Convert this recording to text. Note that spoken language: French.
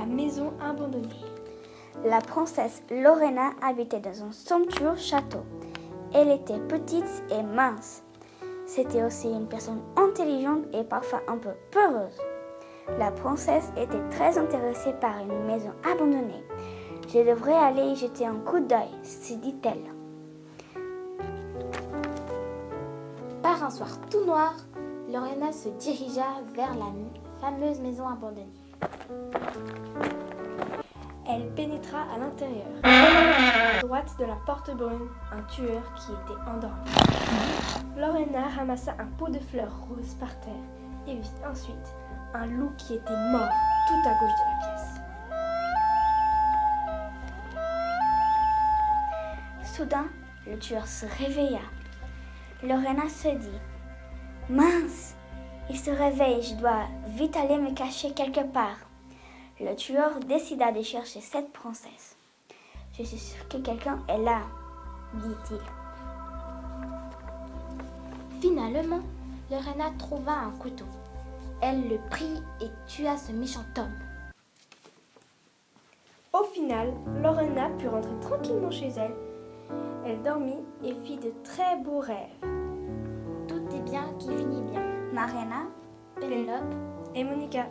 La maison abandonnée. La princesse Lorena habitait dans un somptueux château. Elle était petite et mince. C'était aussi une personne intelligente et parfois un peu peureuse. La princesse était très intéressée par une maison abandonnée. Je devrais aller y jeter un coup d'œil, se dit-elle. Par un soir tout noir, Lorena se dirigea vers la fameuse maison abandonnée. À l'intérieur. À droite de la porte brune, un tueur qui était endormi. Lorena ramassa un pot de fleurs roses par terre et vit ensuite un loup qui était mort tout à gauche de la pièce. Soudain, le tueur se réveilla. Lorena se dit Mince, il se réveille, je dois vite aller me cacher quelque part. Le tueur décida de chercher cette princesse. Je suis sûre que quelqu'un est là, dit-il. Finalement, Lorena trouva un couteau. Elle le prit et tua ce méchant homme. Au final, Lorena put rentrer tranquillement chez elle. Elle dormit et fit de très beaux rêves. Tout est bien qui finit bien. Marina, Pénélope et Monica.